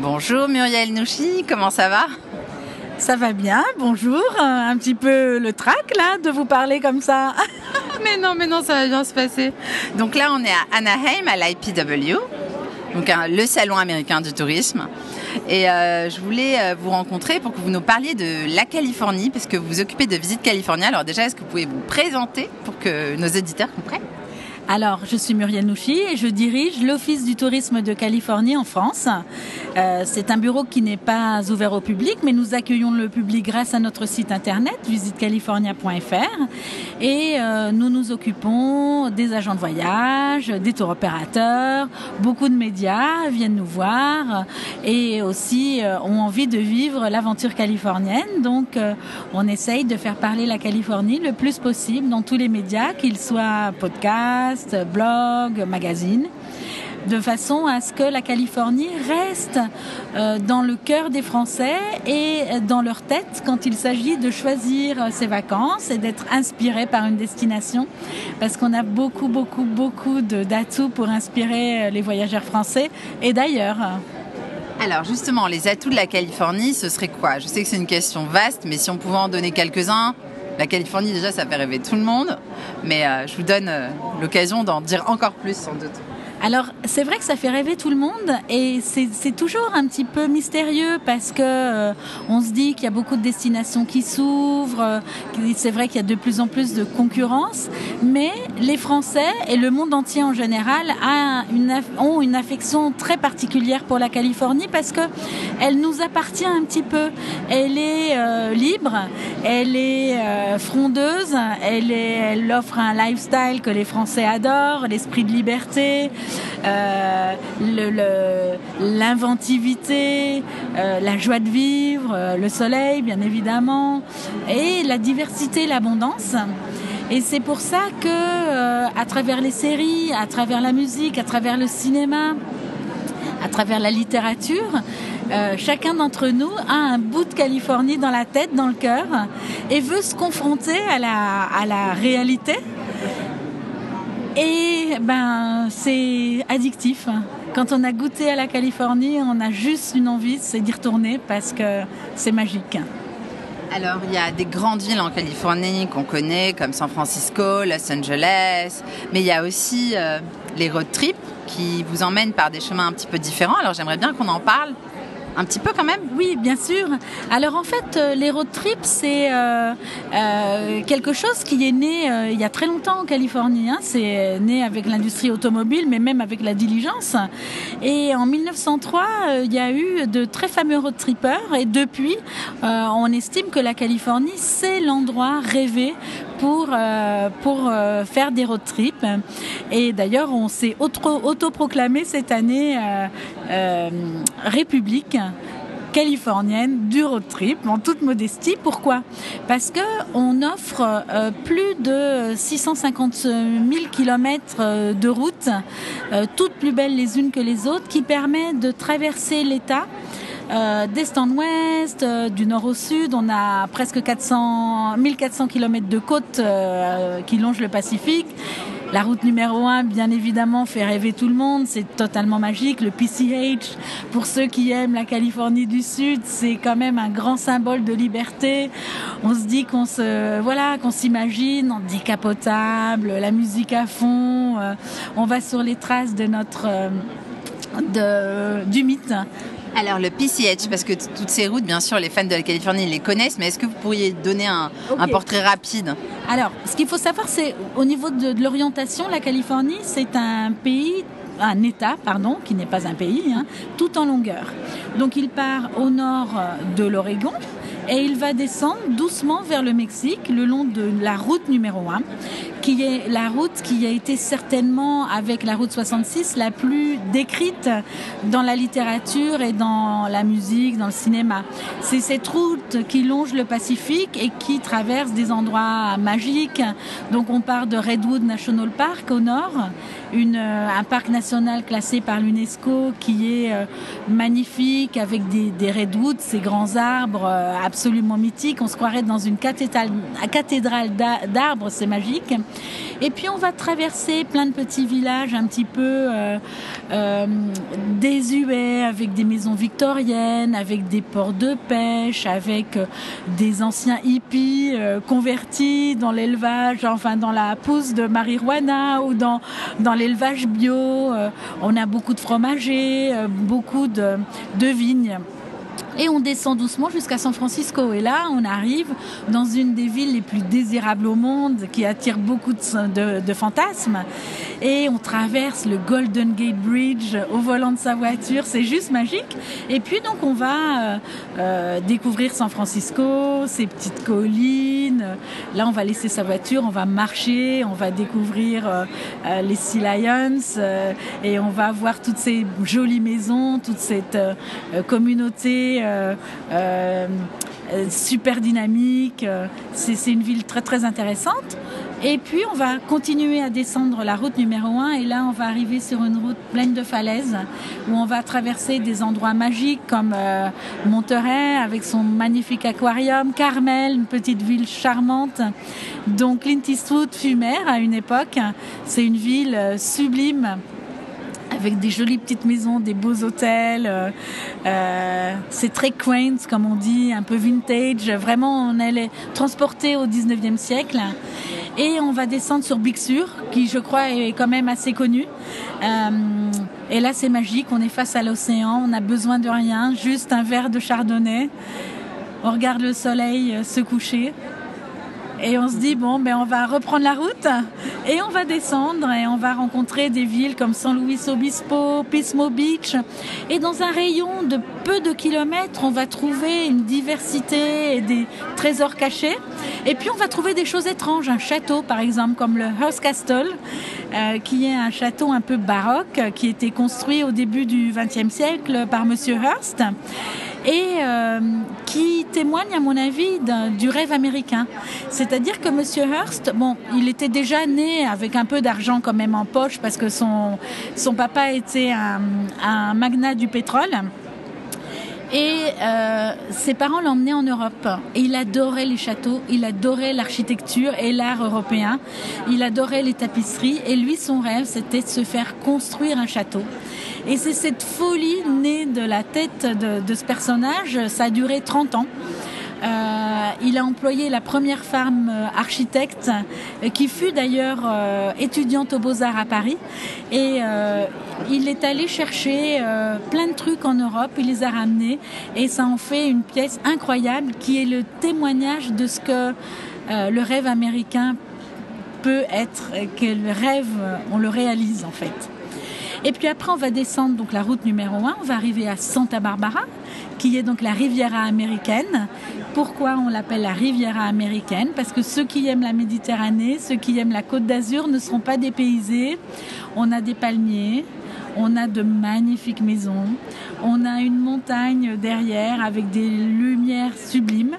Bonjour Muriel Nouchi, comment ça va? Ça va bien, bonjour. Un petit peu le trac là de vous parler comme ça. mais non, mais non, ça va bien se passer. Donc là, on est à Anaheim, à l'IPW, donc le salon américain du tourisme. Et euh, je voulais euh, vous rencontrer pour que vous nous parliez de la Californie, parce que vous vous occupez de Visite Californie. Alors déjà, est-ce que vous pouvez vous présenter pour que nos éditeurs comprennent? Alors, je suis Muriel Nouchi et je dirige l'Office du tourisme de Californie en France. Euh, c'est un bureau qui n'est pas ouvert au public, mais nous accueillons le public grâce à notre site internet visitecalifornia.fr et euh, nous nous occupons des agents de voyage, des tours opérateurs, beaucoup de médias viennent nous voir et aussi euh, ont envie de vivre l'aventure californienne. Donc, on essaye de faire parler la Californie le plus possible dans tous les médias, qu'ils soient podcasts, blog, magazine, de façon à ce que la Californie reste euh, dans le cœur des Français et dans leur tête quand il s'agit de choisir ses vacances et d'être inspiré par une destination, parce qu'on a beaucoup, beaucoup, beaucoup d'atouts pour inspirer euh, les voyageurs français et d'ailleurs. Alors justement, les atouts de la Californie, ce serait quoi? Je sais que c'est une question vaste, mais si on pouvait en donner quelques-uns, la Californie, déjà, ça fait rêver tout le monde, mais euh, je vous donne euh, l'occasion d'en dire encore plus sans doute. Alors, c'est vrai que ça fait rêver tout le monde et c'est toujours un petit peu mystérieux parce que euh, on se dit qu'il y a beaucoup de destinations qui s'ouvrent, euh, c'est vrai qu'il y a de plus en plus de concurrence, mais les Français et le monde entier en général a une, ont une affection très particulière pour la Californie parce que elle nous appartient un petit peu. Elle est euh, libre, elle est frondeuse, elle, est, elle offre un lifestyle que les Français adorent, l'esprit de liberté. Euh, l'inventivité, euh, la joie de vivre, euh, le soleil bien évidemment, et la diversité, l'abondance. Et c'est pour ça que, à travers les séries, à travers la musique, à travers le cinéma, à travers la littérature, chacun d'entre nous a un bout de Californie dans la tête, dans le cœur, et veut se confronter à la, à la réalité et ben c'est addictif. Quand on a goûté à la Californie, on a juste une envie, c'est d'y retourner parce que c'est magique. Alors, il y a des grandes villes en Californie qu'on connaît, comme San Francisco, Los Angeles, mais il y a aussi euh, les road trips qui vous emmènent par des chemins un petit peu différents. Alors, j'aimerais bien qu'on en parle un petit peu quand même Oui, bien sûr. Alors en fait, euh, les road trips, c'est euh, euh, quelque chose qui est né il y a très longtemps en Californie. Hein. C'est né avec l'industrie automobile, mais même avec la diligence. Et en 1903, il y a eu de très fameux road trippers. Et depuis, on estime que la Californie, c'est l'endroit rêvé pour, pour faire des road trips. Et d'ailleurs, on s'est autoproclamé cette année République californienne du road trip en toute modestie. Pourquoi? Parce que on offre euh, plus de 650 000 kilomètres de routes, euh, toutes plus belles les unes que les autres, qui permet de traverser l'État. Euh, d'est en ouest, du nord au sud, on a presque 400, 1400 km de côte qui longent le Pacifique la route numéro 1, bien évidemment, fait rêver tout le monde. C'est totalement magique. Le PCH, pour ceux qui aiment la Californie du Sud, c'est quand même un grand symbole de liberté. On se dit qu'on se, voilà, qu'on s'imagine en décapotable, la musique à fond. Euh, on va sur les traces de notre, euh, du mythe. Alors le PCH, parce que toutes ces routes, bien sûr, les fans de la Californie les connaissent, mais est-ce que vous pourriez donner un, portrait rapide? Alors, ce qu'il faut savoir, c'est au niveau de, l'orientation, la Californie, c'est un pays un État, pardon, qui n'est pas un pays, hein, tout en longueur. Donc il part au nord de l'Oregon, et il va descendre doucement vers le Mexique le long de la route numéro 1 qui est la route qui a été certainement avec la route 66 la plus décrite dans la littérature et dans la musique, dans le cinéma. C'est cette route qui longe le Pacifique et qui traverse des endroits magiques. Donc on part de Redwood National Park au nord, une, un parc national classé par l'UNESCO qui est euh, magnifique avec des, redwoods, ces grands arbres euh, absolument mythiques. On se croirait dans une cathédrale d'arbres, c'est magique. Et puis on va traverser plein de petits villages un petit peu euh, euh, désuets, avec des maisons victoriennes, avec des ports de pêche, avec euh, des anciens hippies convertis dans l'élevage, enfin dans la pousse de marijuana ou dans, l'élevage bio. On a beaucoup de fromagers, beaucoup de vignes. Et on descend doucement jusqu'à San Francisco. Et là, on arrive dans une des villes les plus désirables au monde, qui attire beaucoup de, fantasmes. Et on traverse le Golden Gate Bridge au volant de sa voiture. C'est juste magique. Et puis, donc, on va euh, euh, découvrir San Francisco, ses petites collines. Là, on va laisser sa voiture, on va marcher, on va découvrir euh, euh, les Sea Lions euh, et on va voir toutes ces jolies maisons, toute cette euh, communauté euh, euh, super dynamique. C'est une ville très très intéressante. Et puis on va continuer à descendre la route numéro 1 et là on va arriver sur une route pleine de falaises où on va traverser des endroits magiques comme euh, Monterey avec son magnifique aquarium, Carmel, une petite ville charmante. Donc Clint Eastwood fut maire à une époque. C'est une ville euh, sublime avec des jolies petites maisons, des beaux hôtels. Euh, euh, c'est très quaint, comme on dit, un peu vintage. Vraiment, on est transporté au 19e siècle. Et on va descendre sur Big Sur, qui je crois est quand même assez connu. Euh, et là, c'est magique. On est face à l'océan. On n'a besoin de rien, juste un verre de chardonnay. On regarde le soleil se coucher. Et on se dit, bon, ben, on va reprendre la route et on va descendre et on va rencontrer des villes comme San Luis Obispo, Pismo Beach. Et dans un rayon de peu de kilomètres, on va trouver une diversité et des trésors cachés. Et puis on va trouver des choses étranges, un château par exemple, comme le Hearst Castle, euh, qui est un château un peu baroque, qui a été construit au début du XXe siècle par Monsieur Hearst et euh, qui témoigne, à mon avis, du rêve américain. C'est-à-dire que Monsieur Hearst, bon, il était déjà né avec un peu d'argent quand même en poche parce que son, papa était un magnat du pétrole. Et euh, ses parents l'emmenaient en Europe. Il adorait les châteaux, il adorait l'architecture et l'art européen. Il adorait les tapisseries. Et lui, son rêve, c'était de se faire construire un château. Et c'est cette folie née de la tête de, de, ce personnage. Ça a duré 30 ans. Euh, il a employé la première femme euh, architecte euh, qui fut d'ailleurs euh, étudiante aux Beaux-Arts à Paris. Et euh, il est allé chercher euh, plein de trucs en Europe, il les a ramenés et ça en fait une pièce incroyable qui est le témoignage de ce que le rêve américain peut être, que le rêve, on le réalise en fait. Et puis après, on va descendre donc la route numéro 1, on va arriver à Santa Barbara, qui est donc la Riviera américaine. Pourquoi on l'appelle la Riviera américaine? Parce que ceux qui aiment la Méditerranée, ceux qui aiment la Côte d'Azur ne seront pas dépaysés. On a des palmiers, on a de magnifiques maisons, on a une montagne derrière avec des lumières sublimes.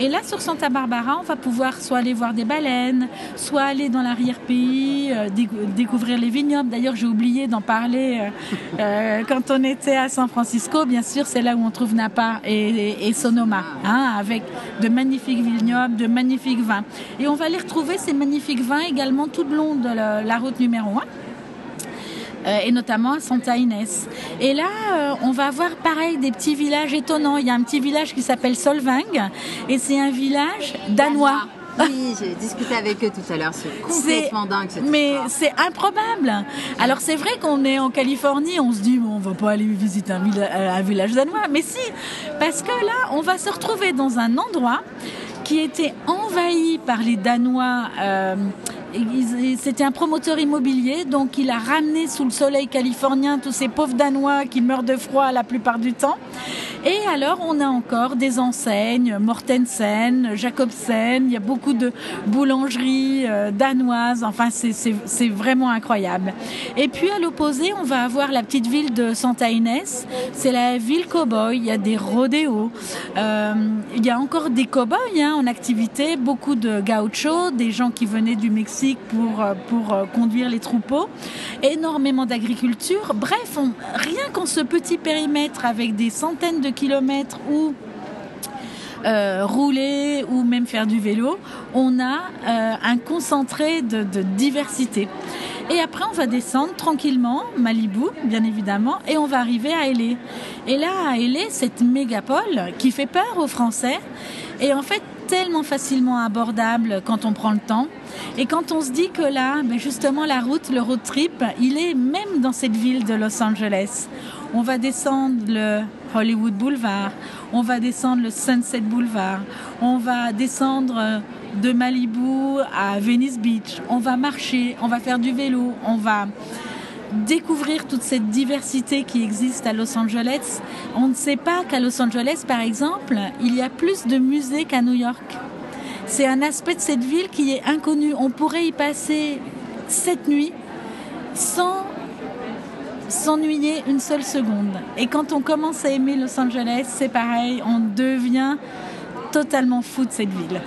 Et là, sur Santa Barbara, on va pouvoir soit aller voir des baleines, soit aller dans l'arrière-pays, euh, découvrir les vignobles. D'ailleurs, j'ai oublié d'en parler euh, euh, quand on était à San Francisco. Bien sûr, c'est là où on trouve Napa et, Sonoma, hein, avec de magnifiques vignobles, de magnifiques vins. Et on va aller retrouver ces magnifiques vins également tout le long de la, la route numéro 1 et notamment à Santa Inès. Et là, euh, on va avoir pareil des petits villages étonnants. Il y a un petit village qui s'appelle Solvang et c'est un village danois. Oui, j'ai discuté avec eux tout à l'heure. C'est complètement dingue cette Mais c'est improbable. Alors c'est vrai qu'on est en Californie, on se dit bon, on va pas aller visiter un, villa un village danois, mais si, parce que là, on va se retrouver dans un endroit qui était envahi par les Danois. Euh, c'était un promoteur immobilier, donc il a ramené sous le soleil californien tous ces pauvres Danois qui meurent de froid la plupart du temps. Et alors, on a encore des enseignes, Mortensen, Jacobsen, il y a beaucoup de boulangeries euh, danoises, enfin, c'est vraiment incroyable. Et puis, à l'opposé, on va avoir la petite ville de Santa Inés, c'est la ville cow-boy, il y a des rodéos, euh, il y a encore des cow-boys hein, en activité, beaucoup de gauchos, des gens qui venaient du Mexique pour, pour conduire les troupeaux, énormément d'agriculture, bref, rien qu'en ce petit périmètre avec des centaines de kilomètres où euh, rouler ou même faire du vélo, on a euh, un concentré de, diversité. Et après, on va descendre tranquillement, Malibu, bien évidemment, et on va arriver à LA. Et là, à LA, cette mégapole qui fait peur aux Français, est en fait tellement facilement abordable quand on prend le temps. Et quand on se dit que là, ben justement, la route, le road trip, il est même dans cette ville de Los Angeles. On va descendre le Hollywood Boulevard, on va descendre le Sunset Boulevard, on va descendre de Malibu à Venice Beach, on va marcher, on va faire du vélo, on va découvrir toute cette diversité qui existe à Los Angeles. On ne sait pas qu'à Los Angeles, par exemple, il y a plus de musées qu'à New York. C'est un aspect de cette ville qui est inconnu. On pourrait y passer cette nuit sans s'ennuyer une seule seconde. Et quand on commence à aimer Los Angeles, c'est pareil, on devient totalement fou de cette ville.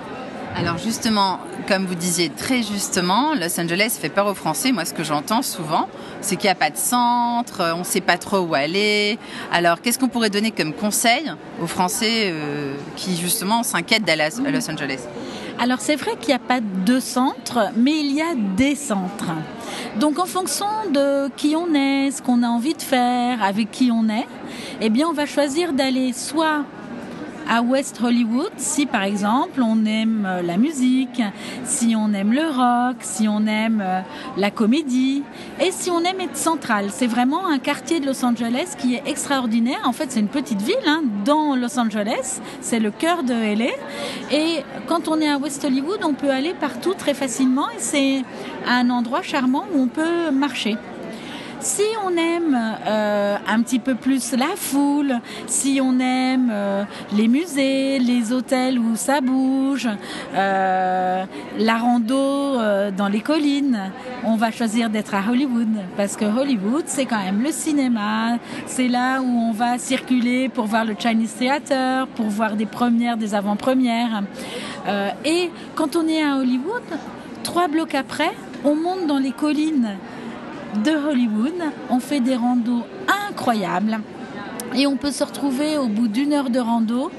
Alors justement, comme vous disiez très justement, Los Angeles fait peur aux Français. Moi, ce que j'entends souvent, c'est qu'il n'y a pas de centre, on ne sait pas trop où aller. Alors, qu'est-ce qu'on pourrait donner comme conseil aux Français euh, qui justement s'inquiètent d'aller à Los Angeles? Alors c'est vrai qu'il n'y a pas de centre, mais il y a des centres. Donc en fonction de qui on est, ce qu'on a envie de faire, avec qui on est, eh bien on va choisir d'aller soit à West Hollywood, si par exemple on aime euh, la musique, si on aime le rock, si on aime euh, la comédie et si on aime être central. C'est vraiment un quartier de Los Angeles qui est extraordinaire. En fait, c'est une petite ville hein, dans Los Angeles. C'est le cœur de LA. Et quand on est à West Hollywood, on peut aller partout très facilement et c'est un endroit charmant où on peut marcher. Si on aime euh, un petit peu plus la foule, si on aime euh, les musées, les hôtels où ça bouge, euh, la rando euh, dans les collines, on va choisir d'être à Hollywood. Parce que Hollywood c'est quand même le cinéma, c'est là où on va circuler pour voir le Chinese Theater, pour voir des premières, des avant-premières. Euh, et quand on est à Hollywood, trois blocs après, on monte dans les collines de Hollywood. On fait des randos incroyables. Et on peut se retrouver au bout d'une heure de rando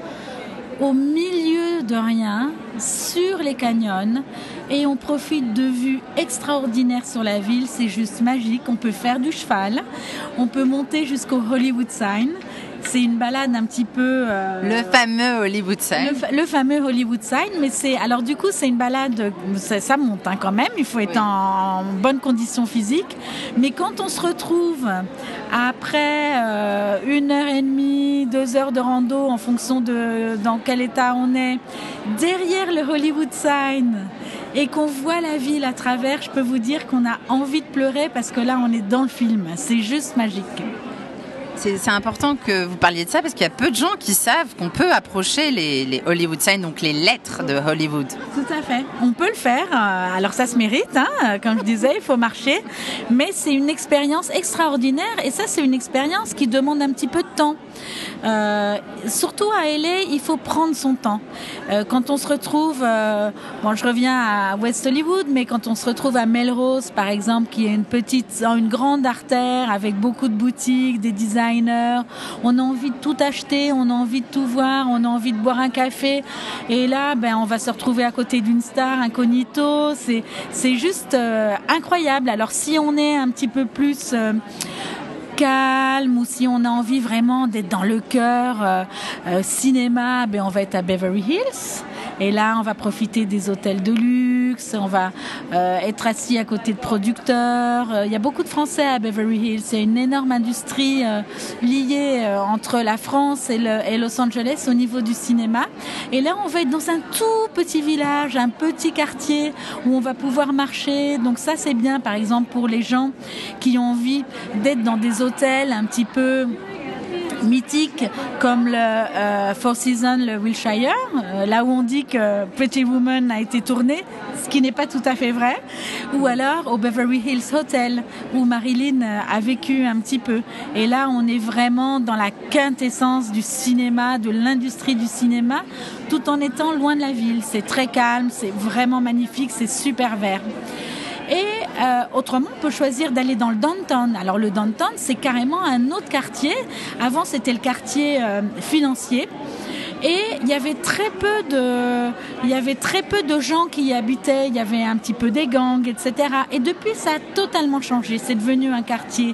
au milieu de rien sur les canyons. Et on profite de vues extraordinaires sur la ville, c'est juste magique. On peut faire du cheval, on peut monter jusqu'au Hollywood Sign c'est une balade un petit peu. Euh, le fameux Hollywood Sign. Le, le, fameux Hollywood Sign, mais c'est alors du coup c'est une balade, ça, ça monte hein, quand même. Il faut être oui. en, bonne condition physique. Mais quand on se retrouve après euh, une heure et demie, deux heures de rando, en fonction de dans quel état on est, derrière le Hollywood Sign et qu'on voit la ville à travers, je peux vous dire qu'on a envie de pleurer parce que là on est dans le film. C'est juste magique c'est important que vous parliez de ça parce qu'il y a peu de gens qui savent qu'on peut approcher les, Hollywood signs, donc les lettres de Hollywood. Tout à fait. On peut le faire. Euh, alors ça se mérite, hein comme je disais, il faut marcher. Mais c'est une expérience extraordinaire et ça c'est une expérience qui demande un petit peu de temps. Euh, surtout à LA, il faut prendre son temps. Euh, quand on se retrouve, euh, bon, je reviens à West Hollywood, mais quand on se retrouve à Melrose, par exemple, qui est une petite, une grande artère avec beaucoup de boutiques, des on a envie de tout acheter, on a envie de tout voir, on a envie de boire un café, et là, ben, on va se retrouver à côté d'une star incognito. C'est, juste euh, incroyable. Alors, si on est un petit peu plus euh, calme ou si on a envie vraiment d'être dans le cœur euh, cinéma, ben on va être à Beverly Hills. Et là, on va profiter des hôtels de luxe, on va euh, être assis à côté de producteurs. Il y a beaucoup de Français à Beverly Hills. A une énorme industrie euh, liée euh, entre la France et, et Los Angeles au niveau du cinéma. Et là, on va être dans un tout petit village, un petit quartier où on va pouvoir marcher. Donc ça, c'est bien, par exemple, pour les gens qui ont envie d'être dans des hôtels un petit peu mythiques comme le euh, Four Seasons, le Wilshire, euh, là où on dit que Pretty Woman a été tourné, ce qui n'est pas tout à fait vrai, ou alors au Beverly Hills Hotel où Marilyn a vécu un petit peu. Et là, on est vraiment dans la quintessence du cinéma, de l'industrie du cinéma, tout en étant loin de la ville. C'est très calme, c'est vraiment magnifique, c'est super vert. Et euh, autrement, on peut choisir d'aller dans le downtown. Alors le downtown, c'est carrément un autre quartier. Avant, c'était le quartier euh, financier. Et il y avait très peu de, il y avait très peu de gens qui y habitaient. Il y avait un petit peu des gangs, etc. Et depuis, ça a totalement changé. C'est devenu un quartier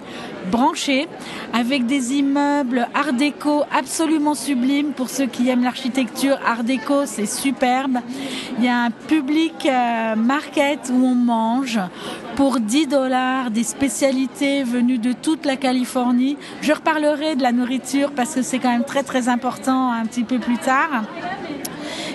branché, avec des immeubles art déco absolument sublimes. Pour ceux qui aiment l'architecture, art déco, c'est superbe. Il y a un public euh, market où on mange pour 10 dollars des spécialités venues de toute la Californie. Je reparlerai de la nourriture parce que c'est quand même très très important un petit peu plus tard.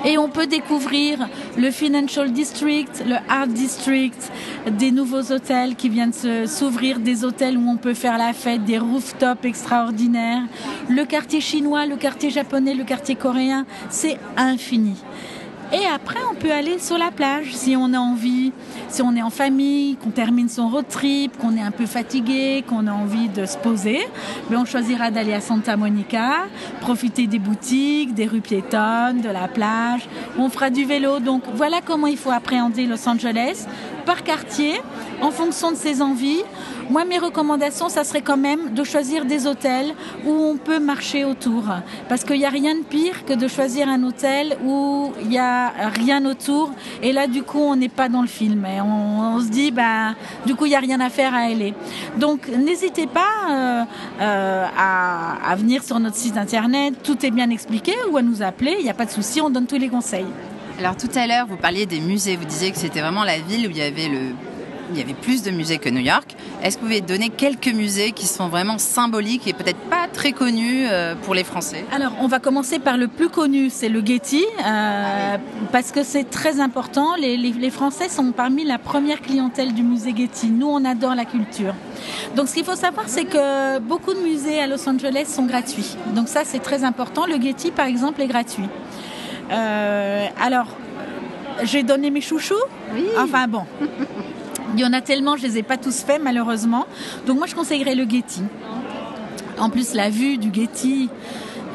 Et on peut découvrir le Financial District, le Art District, des nouveaux hôtels qui viennent s'ouvrir, des hôtels où on peut faire la fête, des rooftops extraordinaires. Le quartier chinois, le quartier japonais, le quartier coréen, c'est infini. Et après, on peut aller sur la plage si on a envie, si on est en famille, qu'on termine son road trip, qu'on est un peu fatigué, qu'on a envie de se poser. Mais ben, on choisira d'aller à Santa Monica, profiter des boutiques, des rues piétonnes, de la plage. On fera du vélo. Donc voilà comment il faut appréhender Los Angeles par quartier, en fonction de ses envies. Moi, mes recommandations, ça serait quand même de choisir des hôtels où on peut marcher autour. Parce qu'il n'y a rien de pire que de choisir un hôtel où il n'y a rien autour. Et là, du coup, on n'est pas dans le film. Et on, se dit, bah, du coup, il n'y a rien à faire à aller. Donc, n'hésitez pas euh, euh, à, à venir sur notre site internet. Tout est bien expliqué ou à nous appeler. Il n'y a pas de souci, on donne tous les conseils. Alors tout à l'heure, vous parliez des musées, vous disiez que c'était vraiment la ville où il y avait le il y avait plus de musées que New York. Est-ce que vous pouvez donner quelques musées qui sont vraiment symboliques et peut-être pas très connus euh, pour les Français? Alors, on va commencer par le plus connu, c'est le Getty, euh, ah parce que c'est très important. Les, les, Français sont parmi la première clientèle du musée Getty. Nous, on adore la culture. Donc, ce qu'il faut savoir, c'est que beaucoup de musées à Los Angeles sont gratuits. Donc, ça, c'est très important. Le Getty, par exemple, est gratuit. Euh, alors, j'ai donné mes chouchous? Oui. Enfin bon. Il y en a tellement, je les ai pas tous faits malheureusement. Donc moi je conseillerais le Getty. En plus la vue du Getty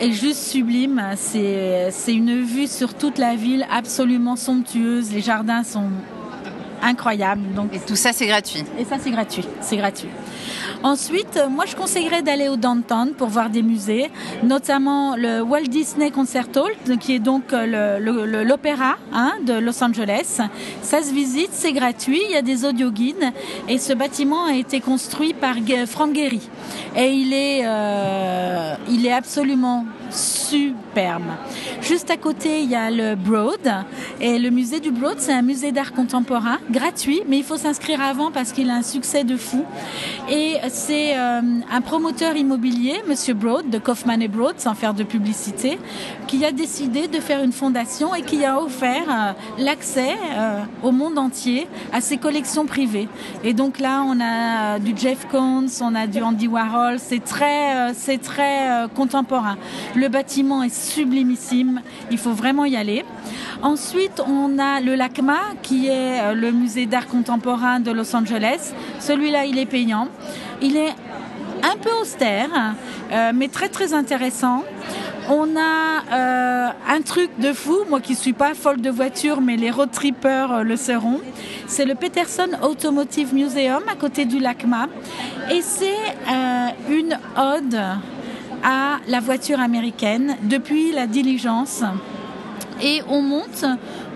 est juste sublime. C'est une vue sur toute la ville absolument somptueuse. Les jardins sont incroyables. Donc... Et tout ça c'est gratuit. Et ça c'est gratuit. C'est gratuit. Ensuite, euh, moi je conseillerais d'aller au downtown pour voir des musées, notamment le Walt Disney Concert Hall, qui est donc euh, l'opéra hein, de Los Angeles. Ça se visite, c'est gratuit, il y a des audio guides et ce bâtiment a été construit par Frank Gehry. Et il est, euh, il est absolument superbe. Juste à côté, il y a le Broad. Et le musée du Broad, c'est un musée d'art contemporain, gratuit, mais il faut s'inscrire avant parce qu'il a un succès de fou. Et c'est euh, un promoteur immobilier, Monsieur Broad, de Kaufman et Broad, sans faire de publicité, qui a décidé de faire une fondation et qui a offert euh, l'accès euh, au monde entier à ses collections privées. Et donc là, on a du Jeff Koons, on a du Andy Warhol, c'est très, c'est très contemporain. Le bâtiment est sublimissime, il faut vraiment y aller. Ensuite, on a le LACMA, qui est le musée d'art contemporain de Los Angeles. Celui-là, il est payant. Il est un peu austère, euh, mais très très intéressant. On a euh, un truc de fou, moi qui suis pas folle de voiture, mais les road trippers euh, le seront. C'est le Peterson Automotive Museum à côté du LACMA. Et c'est une ode à la voiture américaine depuis la diligence. Et on monte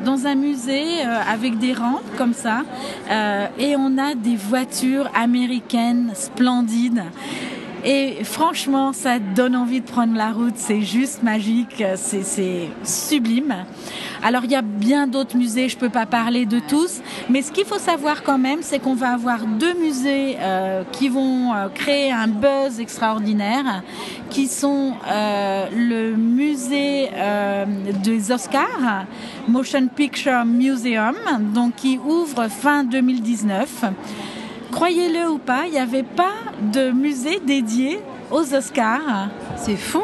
dans un musée euh, avec des rampes comme ça euh, et on a des voitures américaines splendides. Et franchement, ça donne envie de prendre la route. C'est juste magique. C'est sublime. Alors, il y a bien d'autres musées. Je peux pas parler de tous. Mais ce qu'il faut savoir quand même, c'est qu'on va avoir deux musées euh, qui vont euh, créer un buzz extraordinaire, qui sont euh, le musée des Oscars, Motion Picture Museum, donc qui ouvre fin 2019 croyez-le ou pas, il n'y avait pas de musée dédié aux Oscars. C'est fou.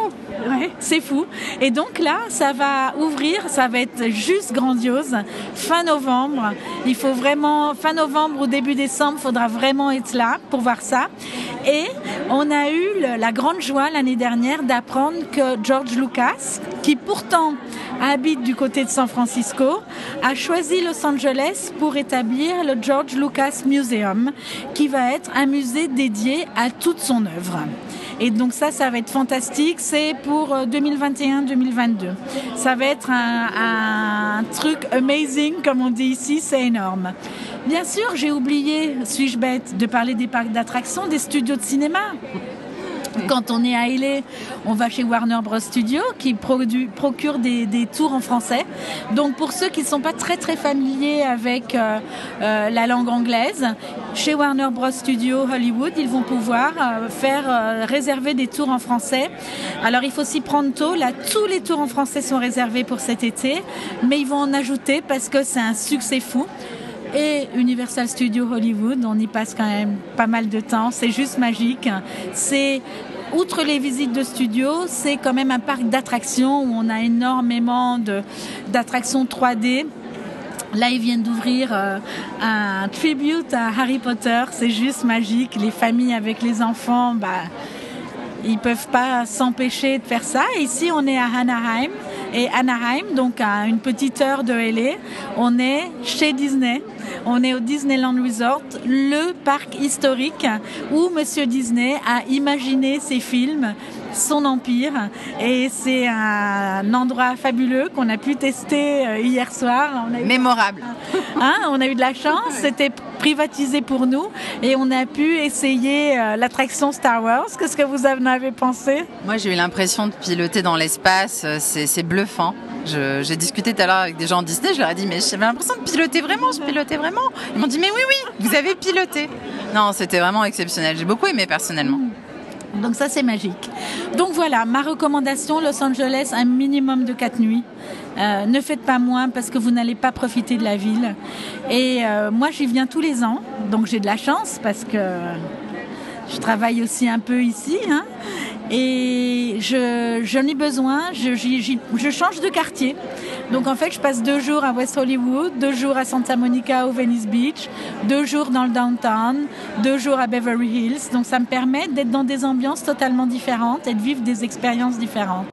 Ouais, c'est fou. Et donc là, ça va ouvrir, ça va être juste grandiose. Fin novembre, il faut vraiment, fin novembre ou début décembre, il faudra vraiment être là pour voir ça. Et on a eu la grande joie l'année dernière d'apprendre que George Lucas, qui pourtant habite du côté de San Francisco, a choisi Los Angeles pour établir le George Lucas Museum, qui va être un musée dédié à toute son œuvre. Et donc ça, ça va être fantastique. C'est pour 2021-2022. Ça va être un, un truc amazing, comme on dit ici. C'est énorme. Bien sûr, j'ai oublié, suis-je bête, de parler des parcs d'attractions, des studios de cinéma. Quand on est à LA, on va chez Warner Bros Studio qui procure des, tours en français. Donc pour ceux qui ne sont pas très très familiers avec euh, euh, la langue anglaise, chez Warner Bros Studio Hollywood, ils vont pouvoir euh, faire réserver des tours en français. Alors il faut s'y prendre tôt. Là, tous les tours en français sont réservés pour cet été, mais ils vont en ajouter parce que c'est un succès fou et Universal Studios Hollywood. On y passe quand même pas mal de temps. C'est juste magique. C'est outre les visites de studio, c'est quand même un parc d'attractions où on a énormément d'attractions 3D. Là, ils viennent d'ouvrir euh, un tribute à Harry Potter. C'est juste magique. Les familles avec les enfants, bah, ils peuvent pas s'empêcher de faire ça. Ici, on est à Anaheim. Et Anaheim, donc à une petite heure de LA, on est chez Disney. On est au Disneyland Resort, le parc historique où Monsieur Disney a imaginé ses films son empire et c'est un endroit fabuleux qu'on a pu tester euh, hier soir. Mémorable. Hein, on a eu de la chance, c'était privatisé pour nous et on a pu essayer euh, l'attraction Star Wars. Qu'est-ce que vous en avez pensé? Moi j'ai eu l'impression de piloter dans l'espace, euh, c'est bluffant. J'ai discuté tout à l'heure avec des gens Disney, je leur ai dit mais j'avais l'impression de piloter vraiment, je pilotais vraiment. Ils m'ont dit mais oui oui, vous avez piloté. Non, c'était vraiment exceptionnel. J'ai beaucoup aimé personnellement. Donc ça c'est magique. Donc voilà, ma recommandation, Los Angeles, un minimum de 4 nuits. Euh, ne faites pas moins parce que vous n'allez pas profiter de la ville. Et euh, moi j'y viens tous les ans, donc j'ai de la chance parce que je travaille aussi un peu ici. Hein, et j'en ai besoin, je, je change de quartier. Donc en fait, je passe deux jours à West Hollywood, deux jours à Santa Monica ou Venice Beach, deux jours dans le downtown, deux jours à Beverly Hills. Donc ça me permet d'être dans des ambiances totalement différentes et de vivre des expériences différentes.